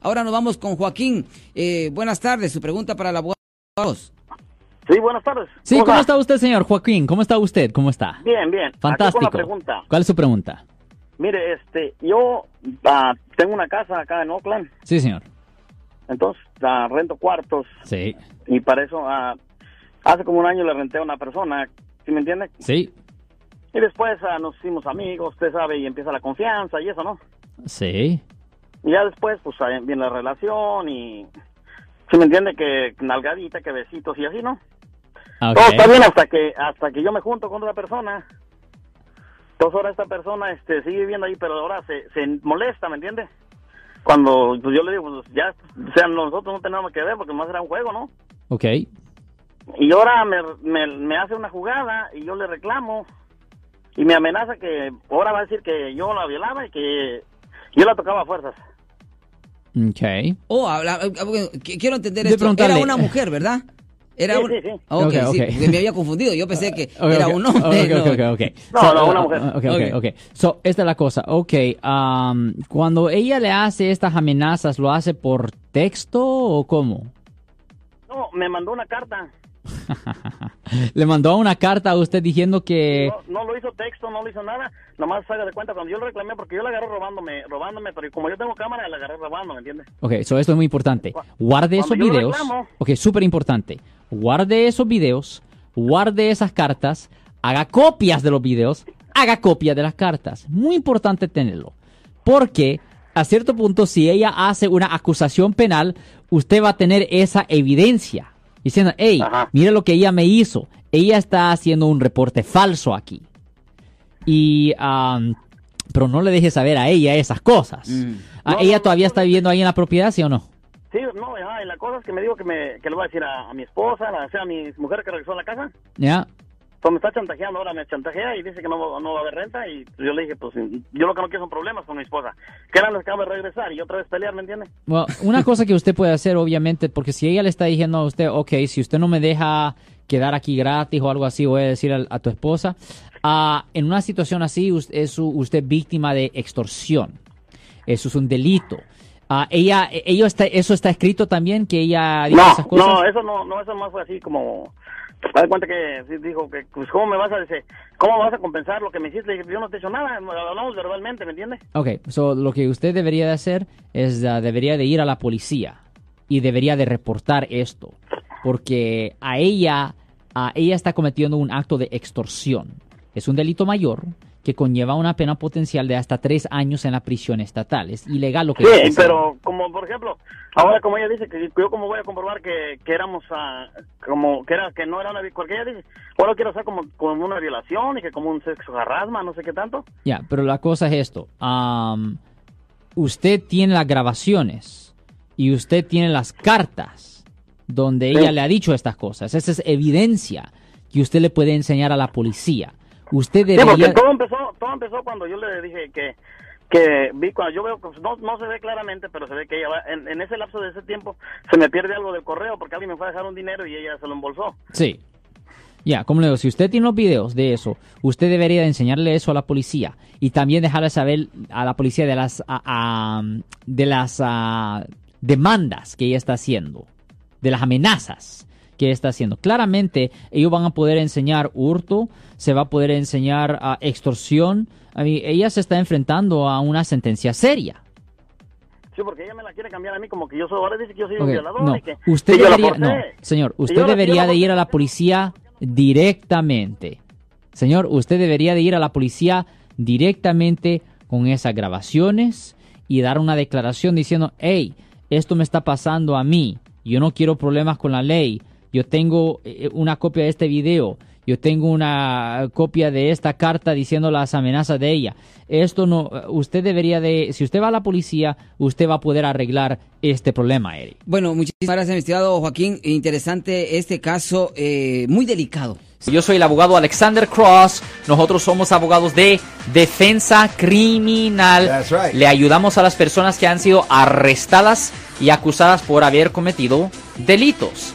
Ahora nos vamos con Joaquín. Eh, buenas tardes, su pregunta para la abogado. Sí, buenas tardes. Sí, ¿cómo, está usted, señor Joaquín? ¿Cómo está usted? ¿Cómo está? Bien, bien. Fantástico. pregunta. ¿Cuál es su pregunta? Mire, este, yo ah, tengo una casa acá en Oakland. Sí, señor. Entonces, ah, rento cuartos. Sí. Y para eso, ah, hace como un año le renté a una persona, ¿sí me entiende? Sí. Y después nos hicimos amigos, usted sabe, y empieza la confianza y eso, ¿no? Sí. Y ya después, pues, viene la relación y... ¿Sí me entiende? Que nalgadita, que besitos y así, ¿no? Todo está bien hasta que hasta que yo me junto con otra persona. Entonces ahora esta persona este, sigue viviendo ahí, pero ahora se, se molesta, ¿me entiende? Cuando pues, yo le digo, pues ya, o sea, nosotros no tenemos que ver porque más era un juego, ¿no? Ok. Y ahora me, me, me hace una jugada y yo le reclamo y me amenaza que ahora va a decir que yo la violaba y que yo la tocaba a fuerzas. Ok. Oh, quiero entender esto. Era una mujer, ¿verdad? Era sí, sí, sí. Okay, okay, sí, me había confundido. Yo pensé que era un hombre. no. No, no, una mujer. Ok, ok, ok. So, esta es la cosa. Ok, um, cuando ella le hace estas amenazas, ¿lo hace por texto o cómo? No, me mandó una carta. Le mandó una carta a usted diciendo que... No, lo hizo texto, no lo hizo nada. Nomás haga de cuenta cuando yo lo reclamé, porque yo la agarré robándome, robándome, pero como yo tengo cámara, la agarré robando, ¿me entiendes? Ok, eso esto es muy importante. Guarde esos videos. ok, súper importante. Guarde esos videos, guarde esas cartas, haga copias de los videos, haga copias de las cartas. Muy importante tenerlo. Porque a cierto punto, si ella hace una acusación penal, usted va a tener esa evidencia diciendo, hey, mira lo que ella me hizo. Ella está haciendo un reporte falso aquí. Y, pero no le deje saber a ella esas cosas. Mm. Ah, ¿Ella todavía está viviendo ahí en la propiedad, sí o no? Sí, no, y la cosa es que me dijo que, me, que le voy a decir a, mi esposa, a, a mi mujer que regresó a la casa. Ya. Pues me está chantajeando ahora, me chantajea y dice que no, no va a haber renta y yo le dije, pues yo lo que no quiero son problemas con mi esposa. Que eran los que de regresar y otra vez pelear, ¿me entiende? Bueno, una cosa que usted puede hacer, obviamente, porque si ella le está diciendo a usted, ok, si usted no me deja quedar aquí gratis o algo así, voy a decir a, tu esposa, uh, en una situación así es usted víctima de extorsión. Eso es un delito. Uh, ella, ello está, eso está escrito también que ella dice esas cosas. No, eso no, no, eso más fue así como me cuenta que dijo que, pues, ¿cómo me vas a decir? ¿Cómo vas a compensar lo que me hiciste? Le dije, yo no te he hecho nada, hablamos verbalmente, ¿me entiendes? Ok, so, lo que usted debería de hacer es, uh, debería de ir a la policía y debería de reportar esto, porque a ella, a ella está cometiendo un acto de extorsión. Es un delito mayor, que conlleva una pena potencial de hasta tres años en la prisión estatal. Es ilegal lo que... Sí, pero como por ejemplo, ahora como ella dice que yo como voy a comprobar que, que éramos, a, como que era que no era una... Porque ella dice, ahora quiero hacer como, como una violación y que como un sexo garrasma, no sé qué tanto. Ya, pero la cosa es esto. usted tiene las grabaciones y usted tiene las cartas donde ella le ha dicho estas cosas. Esa es evidencia que usted le puede enseñar a la policía. Usted debería... todo empezó, todo empezó cuando yo le dije que que vi cuando yo veo pues, no, no se ve claramente pero se ve que ella va, en, ese lapso de ese tiempo se me pierde algo del correo porque alguien me fue a dejar un dinero y ella se lo embolsó. Sí. Ya, como le digo, si usted tiene los videos de eso, usted debería enseñarle eso a la policía y también dejarle saber a la policía de las de las demandas que ella está haciendo, de las amenazas que está haciendo. Claramente ellos van a poder enseñar hurto, se va a poder enseñar a extorsión. A mí, ella se está enfrentando a una sentencia seria. Sí, porque ella me la quiere cambiar a mí como que yo soy, ahora dice que yo soy un violador no, usted debería, no, señor, usted debería de ir a la policía directamente. Señor, usted debería de ir a la policía directamente con esas grabaciones y dar una declaración diciendo, hey, esto me está pasando a mí, yo no quiero problemas con la ley, yo tengo eh, una copia de este video, yo tengo una copia de esta carta diciendo las amenazas de ella. Esto no, usted debería de, si usted va a la policía, usted va a poder arreglar este problema, Eric. Bueno, muchísimas gracias, estimado Joaquín. Interesante este caso, eh, muy delicado. Yo soy el abogado Alexander Cross. Nosotros somos abogados de defensa criminal. Le ayudamos a las personas que han sido arrestadas y acusadas por haber cometido delitos